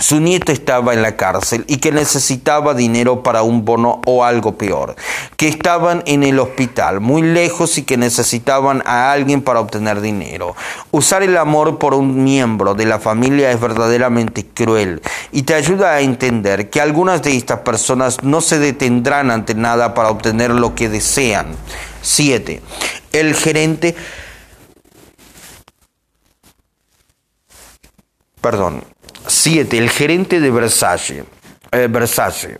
su nieto estaba en la cárcel y que necesitaba dinero para un bono o algo peor, que estaban en el hospital muy lejos y que necesitaban a alguien para obtener dinero. Usar el amor por un miembro de la familia es verdaderamente cruel y te ayuda a entender que algunas de estas personas no se detendrán ante nada para obtener lo que desean. 7. El gerente perdón, 7. El gerente de Versace, eh, Versace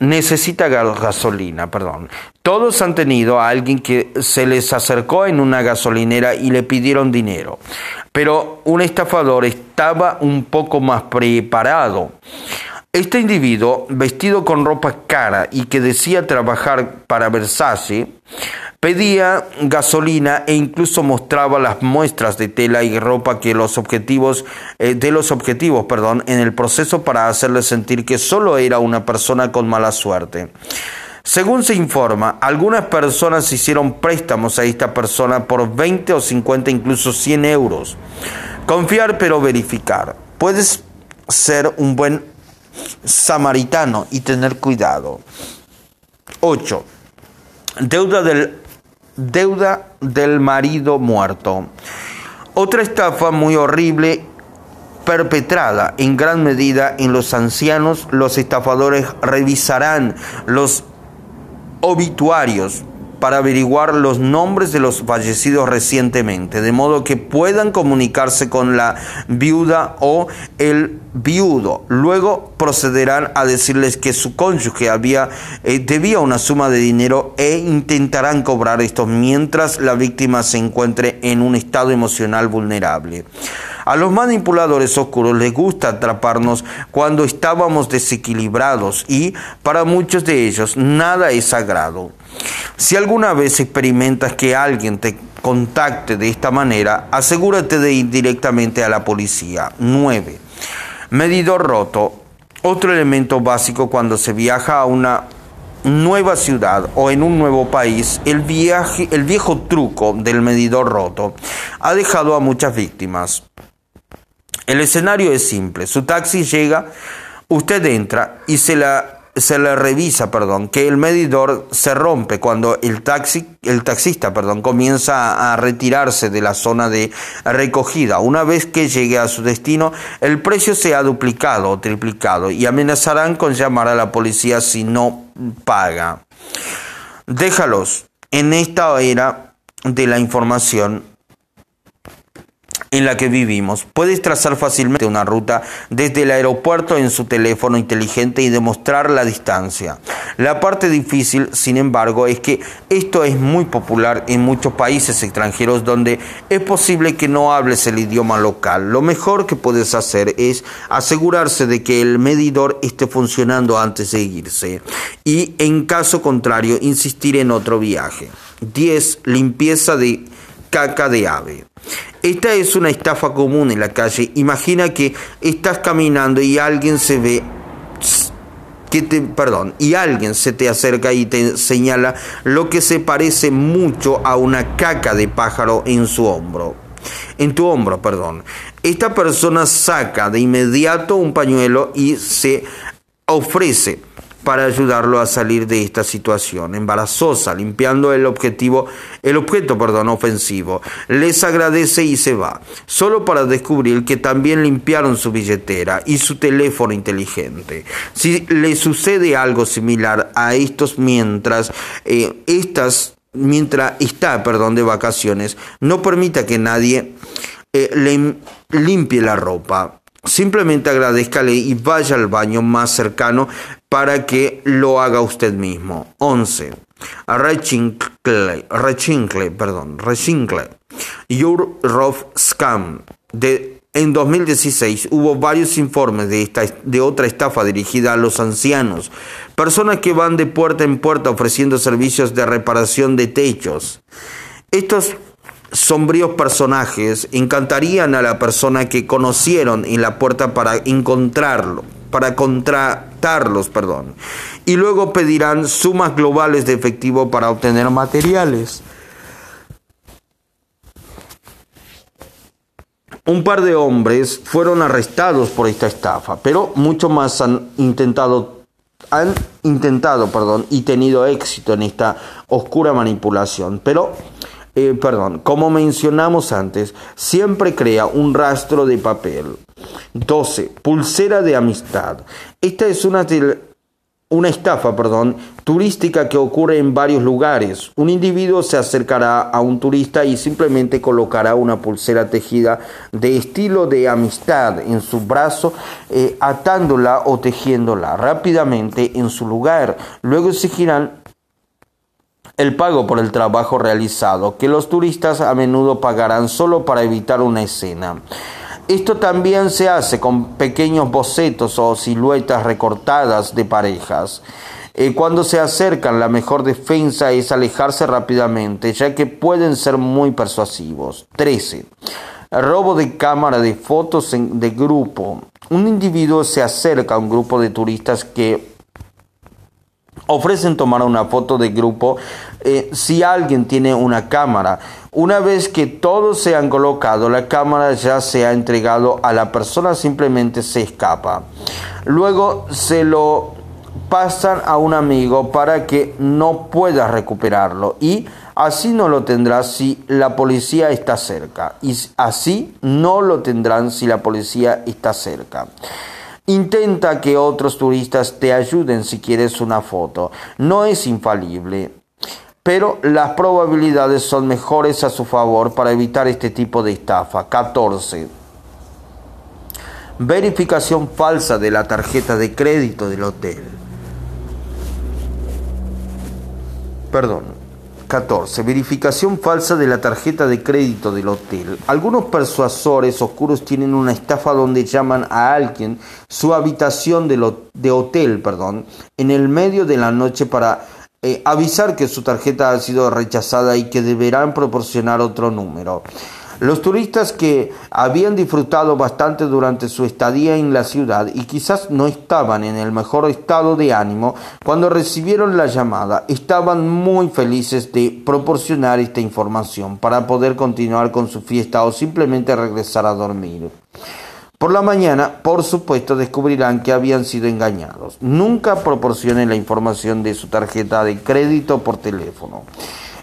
necesita gasolina, perdón. Todos han tenido a alguien que se les acercó en una gasolinera y le pidieron dinero, pero un estafador estaba un poco más preparado. Este individuo, vestido con ropa cara y que decía trabajar para Versace, pedía gasolina e incluso mostraba las muestras de tela y ropa que los objetivos eh, de los objetivos, perdón, en el proceso para hacerle sentir que solo era una persona con mala suerte. Según se informa, algunas personas hicieron préstamos a esta persona por 20 o 50, incluso 100 euros. Confiar pero verificar. Puedes ser un buen samaritano y tener cuidado. 8. Deuda del, deuda del marido muerto. Otra estafa muy horrible perpetrada en gran medida en los ancianos, los estafadores revisarán los obituarios para averiguar los nombres de los fallecidos recientemente, de modo que puedan comunicarse con la viuda o el viudo. Luego procederán a decirles que su cónyuge había, eh, debía una suma de dinero e intentarán cobrar esto mientras la víctima se encuentre en un estado emocional vulnerable. A los manipuladores oscuros les gusta atraparnos cuando estábamos desequilibrados y para muchos de ellos nada es sagrado. Si alguna vez experimentas que alguien te contacte de esta manera, asegúrate de ir directamente a la policía. 9. Medidor roto. Otro elemento básico cuando se viaja a una nueva ciudad o en un nuevo país, el, viaje, el viejo truco del medidor roto ha dejado a muchas víctimas. El escenario es simple. Su taxi llega, usted entra y se la se le revisa, perdón, que el medidor se rompe cuando el taxi, el taxista, perdón, comienza a retirarse de la zona de recogida. Una vez que llegue a su destino, el precio se ha duplicado o triplicado y amenazarán con llamar a la policía si no paga. Déjalos en esta era de la información en la que vivimos. Puedes trazar fácilmente una ruta desde el aeropuerto en su teléfono inteligente y demostrar la distancia. La parte difícil, sin embargo, es que esto es muy popular en muchos países extranjeros donde es posible que no hables el idioma local. Lo mejor que puedes hacer es asegurarse de que el medidor esté funcionando antes de irse y en caso contrario insistir en otro viaje. 10. Limpieza de caca de ave. Esta es una estafa común en la calle. Imagina que estás caminando y alguien se ve que te, perdón, y alguien se te acerca y te señala lo que se parece mucho a una caca de pájaro en su hombro. en tu hombro, perdón. Esta persona saca de inmediato un pañuelo y se ofrece para ayudarlo a salir de esta situación embarazosa, limpiando el objetivo, el objeto, perdón, ofensivo. Les agradece y se va, solo para descubrir que también limpiaron su billetera y su teléfono inteligente. Si le sucede algo similar a estos mientras eh, estas mientras está, perdón, de vacaciones, no permita que nadie eh, le limpie la ropa. Simplemente agradezcale y vaya al baño más cercano para que lo haga usted mismo. 11. Rechincle, rechincle, perdón, rechincle. Your Rough Scam. De, en 2016 hubo varios informes de, esta, de otra estafa dirigida a los ancianos, personas que van de puerta en puerta ofreciendo servicios de reparación de techos. Estos sombríos personajes encantarían a la persona que conocieron en la puerta para encontrarlo, para contratarlos, perdón, y luego pedirán sumas globales de efectivo para obtener materiales. Un par de hombres fueron arrestados por esta estafa, pero muchos más han intentado han intentado, perdón, y tenido éxito en esta oscura manipulación, pero eh, perdón, como mencionamos antes, siempre crea un rastro de papel. 12. Pulsera de amistad. Esta es una, una estafa perdón, turística que ocurre en varios lugares. Un individuo se acercará a un turista y simplemente colocará una pulsera tejida de estilo de amistad en su brazo, eh, atándola o tejiéndola rápidamente en su lugar. Luego exigirán el pago por el trabajo realizado, que los turistas a menudo pagarán solo para evitar una escena. Esto también se hace con pequeños bocetos o siluetas recortadas de parejas. Eh, cuando se acercan, la mejor defensa es alejarse rápidamente, ya que pueden ser muy persuasivos. 13. Robo de cámara de fotos de grupo. Un individuo se acerca a un grupo de turistas que ofrecen tomar una foto de grupo eh, si alguien tiene una cámara. Una vez que todos se han colocado, la cámara ya se ha entregado a la persona, simplemente se escapa. Luego se lo pasan a un amigo para que no pueda recuperarlo y así no lo tendrá si la policía está cerca y así no lo tendrán si la policía está cerca. Intenta que otros turistas te ayuden si quieres una foto. No es infalible, pero las probabilidades son mejores a su favor para evitar este tipo de estafa. 14. Verificación falsa de la tarjeta de crédito del hotel. Perdón. 14. Verificación falsa de la tarjeta de crédito del hotel. Algunos persuasores oscuros tienen una estafa donde llaman a alguien su habitación de, hotel perdón, en el medio de la noche para eh, avisar que su tarjeta ha sido rechazada y que deberán proporcionar otro número. Los turistas que habían disfrutado bastante durante su estadía en la ciudad y quizás no estaban en el mejor estado de ánimo cuando recibieron la llamada, estaban muy felices de proporcionar esta información para poder continuar con su fiesta o simplemente regresar a dormir. Por la mañana, por supuesto, descubrirán que habían sido engañados. Nunca proporcionen la información de su tarjeta de crédito por teléfono.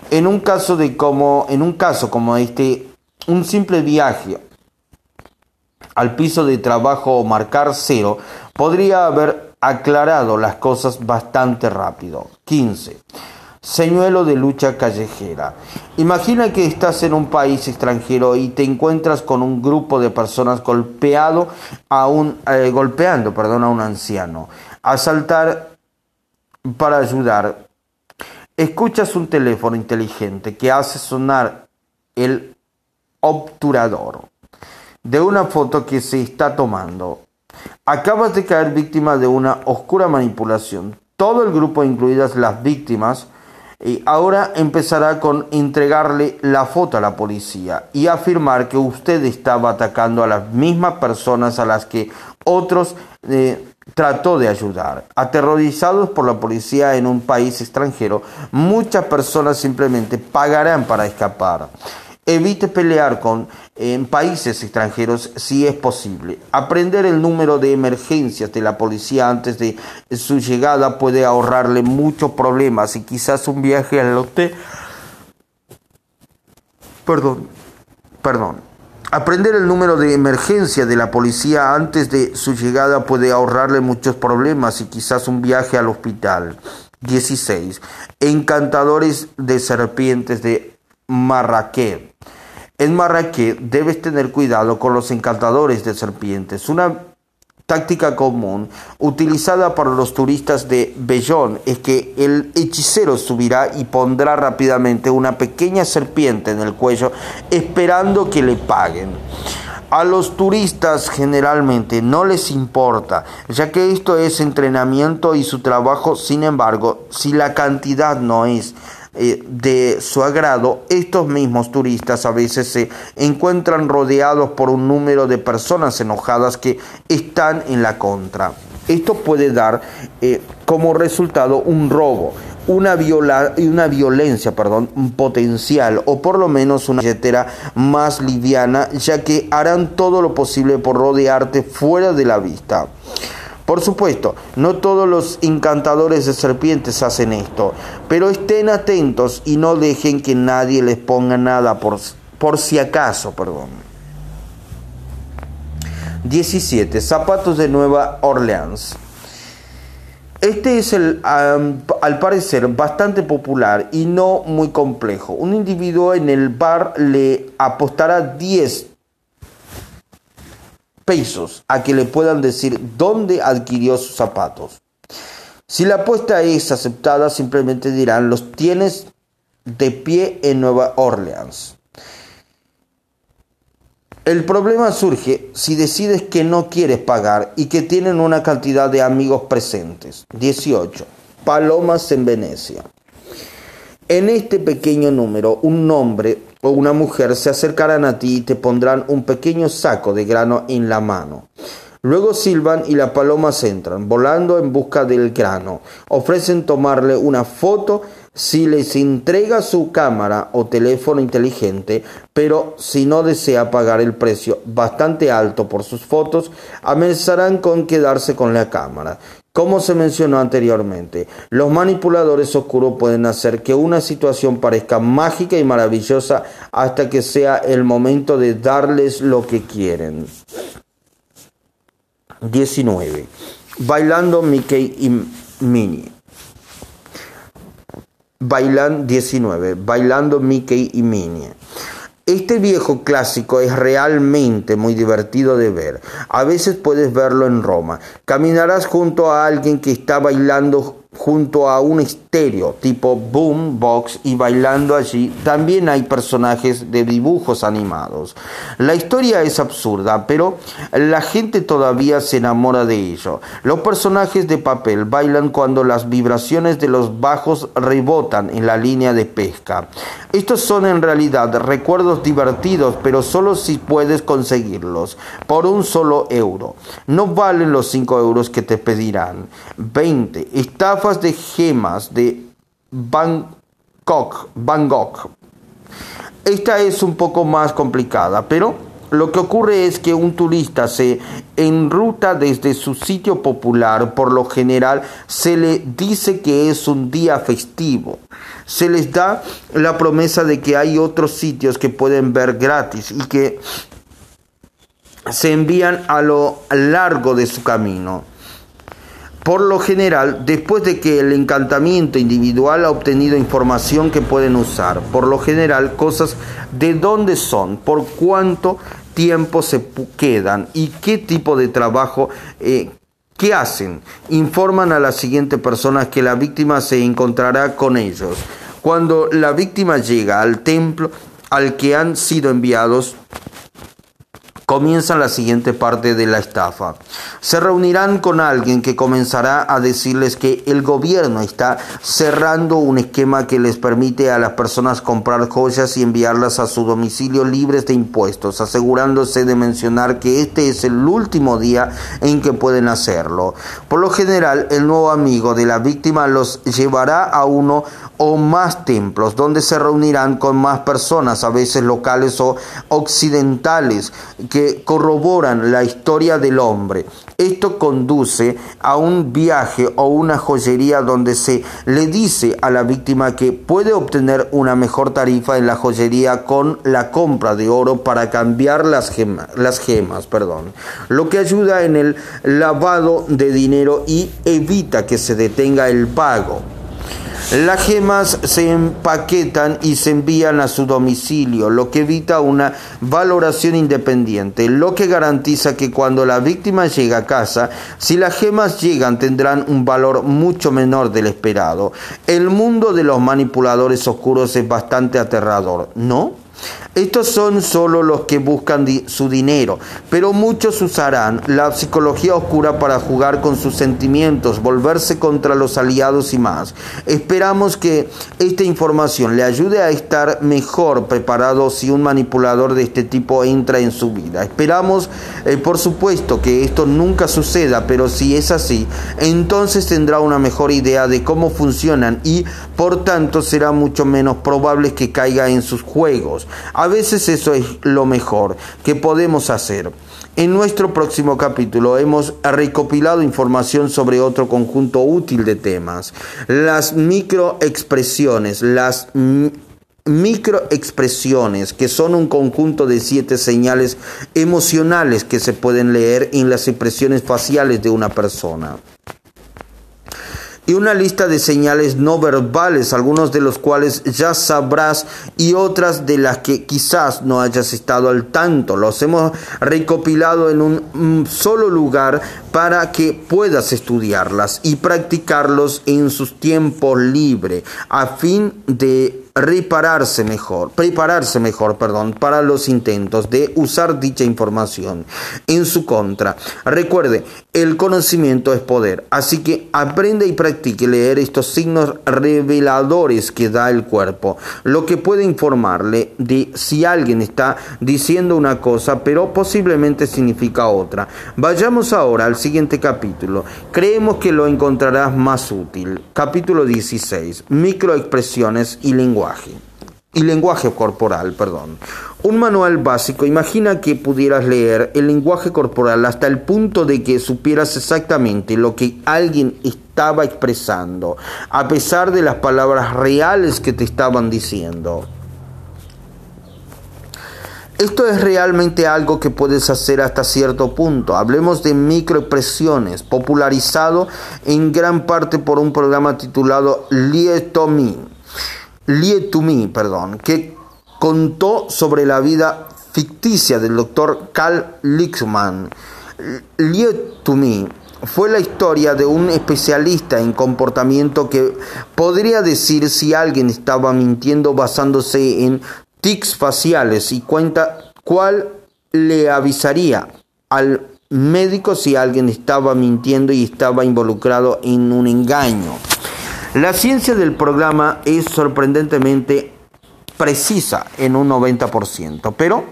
En un caso de como en un caso como este un simple viaje al piso de trabajo o marcar cero podría haber aclarado las cosas bastante rápido. 15. Señuelo de lucha callejera. Imagina que estás en un país extranjero y te encuentras con un grupo de personas a un, eh, golpeando perdón, a un anciano. Asaltar para ayudar. Escuchas un teléfono inteligente que hace sonar el obturador de una foto que se está tomando. Acabas de caer víctima de una oscura manipulación. Todo el grupo, incluidas las víctimas, y ahora empezará con entregarle la foto a la policía y afirmar que usted estaba atacando a las mismas personas a las que otros eh, trató de ayudar. Aterrorizados por la policía en un país extranjero, muchas personas simplemente pagarán para escapar. Evite pelear con en países extranjeros si es posible. Aprender el número de emergencias de la policía antes de su llegada puede ahorrarle muchos problemas y quizás un viaje al hotel. Perdón, perdón. Aprender el número de emergencia de la policía antes de su llegada puede ahorrarle muchos problemas y quizás un viaje al hospital. 16. Encantadores de serpientes de Marrakech. En Marrakech debes tener cuidado con los encantadores de serpientes. Una táctica común utilizada por los turistas de Bellón es que el hechicero subirá y pondrá rápidamente una pequeña serpiente en el cuello esperando que le paguen. A los turistas generalmente no les importa, ya que esto es entrenamiento y su trabajo, sin embargo, si la cantidad no es eh, de su agrado, estos mismos turistas a veces se encuentran rodeados por un número de personas enojadas que están en la contra. Esto puede dar eh, como resultado un robo, una, viola, una violencia perdón, potencial o por lo menos una billetera más liviana, ya que harán todo lo posible por rodearte fuera de la vista. Por supuesto, no todos los encantadores de serpientes hacen esto, pero estén atentos y no dejen que nadie les ponga nada por, por si acaso, perdón. 17. Zapatos de Nueva Orleans. Este es el, al parecer bastante popular y no muy complejo. Un individuo en el bar le apostará 10 pesos a que le puedan decir dónde adquirió sus zapatos. Si la apuesta es aceptada, simplemente dirán, los tienes de pie en Nueva Orleans. El problema surge si decides que no quieres pagar y que tienen una cantidad de amigos presentes. 18. Palomas en Venecia. En este pequeño número, un nombre o una mujer se acercarán a ti y te pondrán un pequeño saco de grano en la mano. Luego silban y las palomas entran, volando en busca del grano. Ofrecen tomarle una foto si les entrega su cámara o teléfono inteligente, pero si no desea pagar el precio bastante alto por sus fotos, amenazarán con quedarse con la cámara. Como se mencionó anteriormente, los manipuladores oscuros pueden hacer que una situación parezca mágica y maravillosa hasta que sea el momento de darles lo que quieren. 19. Bailando Mickey y Minnie. Bailan 19. Bailando Mickey y Minnie. Este viejo clásico es realmente muy divertido de ver. A veces puedes verlo en Roma. Caminarás junto a alguien que está bailando junto a un estéreo tipo boom box y bailando allí también hay personajes de dibujos animados. La historia es absurda, pero la gente todavía se enamora de ello. Los personajes de papel bailan cuando las vibraciones de los bajos rebotan en la línea de pesca. Estos son en realidad recuerdos divertidos, pero solo si puedes conseguirlos por un solo euro. No valen los 5 euros que te pedirán. 20. Estafa de gemas de Bangkok, Bangkok. Esta es un poco más complicada, pero lo que ocurre es que un turista se enruta desde su sitio popular, por lo general se le dice que es un día festivo. Se les da la promesa de que hay otros sitios que pueden ver gratis y que se envían a lo largo de su camino. Por lo general, después de que el encantamiento individual ha obtenido información que pueden usar, por lo general cosas de dónde son, por cuánto tiempo se quedan y qué tipo de trabajo eh, ¿Qué hacen? Informan a la siguiente persona que la víctima se encontrará con ellos. Cuando la víctima llega al templo al que han sido enviados, comienza la siguiente parte de la estafa. Se reunirán con alguien que comenzará a decirles que el gobierno está cerrando un esquema que les permite a las personas comprar joyas y enviarlas a su domicilio libres de impuestos, asegurándose de mencionar que este es el último día en que pueden hacerlo. Por lo general, el nuevo amigo de la víctima los llevará a uno o más templos donde se reunirán con más personas, a veces locales o occidentales, que corroboran la historia del hombre. Esto conduce a un viaje o una joyería donde se le dice a la víctima que puede obtener una mejor tarifa en la joyería con la compra de oro para cambiar las, gemas, las gemas, perdón, lo que ayuda en el lavado de dinero y evita que se detenga el pago. Las gemas se empaquetan y se envían a su domicilio, lo que evita una valoración independiente, lo que garantiza que cuando la víctima llega a casa, si las gemas llegan tendrán un valor mucho menor del esperado. El mundo de los manipuladores oscuros es bastante aterrador, ¿no? Estos son solo los que buscan su dinero, pero muchos usarán la psicología oscura para jugar con sus sentimientos, volverse contra los aliados y más. Esperamos que esta información le ayude a estar mejor preparado si un manipulador de este tipo entra en su vida. Esperamos, eh, por supuesto, que esto nunca suceda, pero si es así, entonces tendrá una mejor idea de cómo funcionan y, por tanto, será mucho menos probable que caiga en sus juegos. A veces eso es lo mejor que podemos hacer. En nuestro próximo capítulo hemos recopilado información sobre otro conjunto útil de temas, las microexpresiones, las microexpresiones, que son un conjunto de siete señales emocionales que se pueden leer en las expresiones faciales de una persona y una lista de señales no verbales, algunos de los cuales ya sabrás y otras de las que quizás no hayas estado al tanto. Los hemos recopilado en un solo lugar para que puedas estudiarlas y practicarlos en sus tiempos libres a fin de repararse mejor, prepararse mejor, perdón, para los intentos de usar dicha información en su contra. Recuerde, el conocimiento es poder, así que aprende y practique leer estos signos reveladores que da el cuerpo, lo que puede informarle de si alguien está diciendo una cosa, pero posiblemente significa otra. Vayamos ahora al siguiente capítulo. Creemos que lo encontrarás más útil. Capítulo 16. Microexpresiones y lenguaje y lenguaje corporal, perdón. Un manual básico, imagina que pudieras leer el lenguaje corporal hasta el punto de que supieras exactamente lo que alguien estaba expresando, a pesar de las palabras reales que te estaban diciendo. Esto es realmente algo que puedes hacer hasta cierto punto. Hablemos de microexpresiones, popularizado en gran parte por un programa titulado Lietomi Lie to Me, perdón, que contó sobre la vida ficticia del doctor Carl Lickman. Lie to Me fue la historia de un especialista en comportamiento que podría decir si alguien estaba mintiendo basándose en tics faciales y cuenta cuál le avisaría al médico si alguien estaba mintiendo y estaba involucrado en un engaño. La ciencia del programa es sorprendentemente precisa en un 90%, pero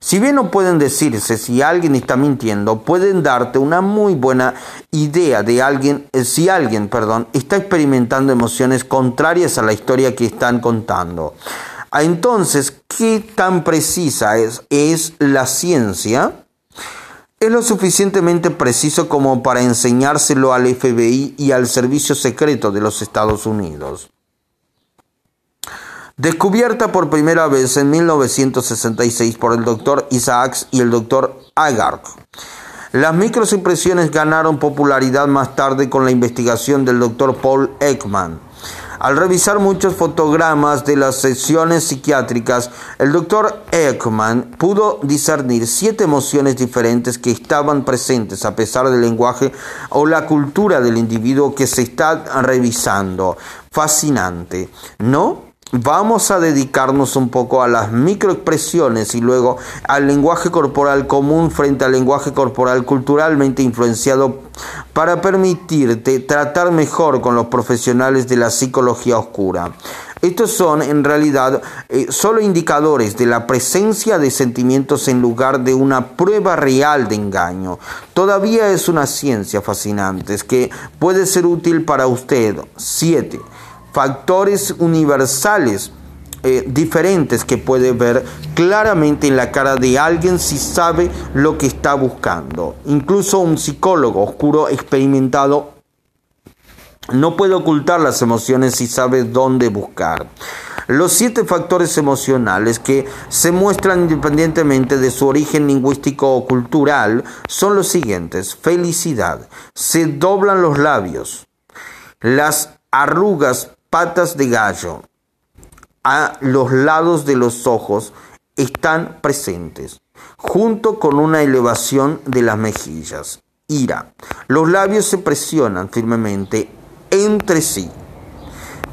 si bien no pueden decirse si alguien está mintiendo, pueden darte una muy buena idea de alguien, eh, si alguien, perdón, está experimentando emociones contrarias a la historia que están contando. Ah, entonces, ¿qué tan precisa es, es la ciencia? Es lo suficientemente preciso como para enseñárselo al FBI y al Servicio Secreto de los Estados Unidos. Descubierta por primera vez en 1966 por el Dr. Isaacs y el Dr. Agark. Las microimpresiones ganaron popularidad más tarde con la investigación del Dr. Paul Ekman al revisar muchos fotogramas de las sesiones psiquiátricas, el doctor Ekman pudo discernir siete emociones diferentes que estaban presentes a pesar del lenguaje o la cultura del individuo que se está revisando. Fascinante, ¿no? Vamos a dedicarnos un poco a las microexpresiones y luego al lenguaje corporal común frente al lenguaje corporal culturalmente influenciado para permitirte tratar mejor con los profesionales de la psicología oscura. Estos son en realidad eh, solo indicadores de la presencia de sentimientos en lugar de una prueba real de engaño. Todavía es una ciencia fascinante que puede ser útil para usted. 7 factores universales eh, diferentes que puede ver claramente en la cara de alguien si sabe lo que está buscando. Incluso un psicólogo oscuro experimentado no puede ocultar las emociones si sabe dónde buscar. Los siete factores emocionales que se muestran independientemente de su origen lingüístico o cultural son los siguientes. Felicidad. Se doblan los labios. Las arrugas patas de gallo a los lados de los ojos están presentes, junto con una elevación de las mejillas. Ira. Los labios se presionan firmemente entre sí.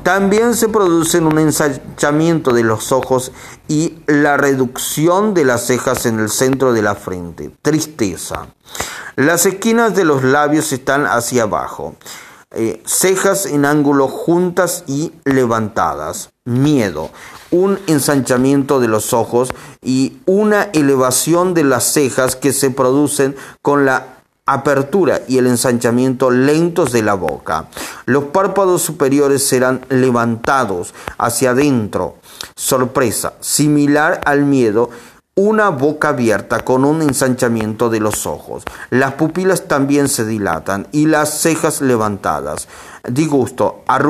También se produce un ensanchamiento de los ojos y la reducción de las cejas en el centro de la frente. Tristeza. Las esquinas de los labios están hacia abajo. Eh, cejas en ángulo juntas y levantadas, miedo, un ensanchamiento de los ojos y una elevación de las cejas que se producen con la apertura y el ensanchamiento lentos de la boca. Los párpados superiores serán levantados hacia adentro. Sorpresa, similar al miedo una boca abierta con un ensanchamiento de los ojos. Las pupilas también se dilatan y las cejas levantadas. Disgusto, arrugadas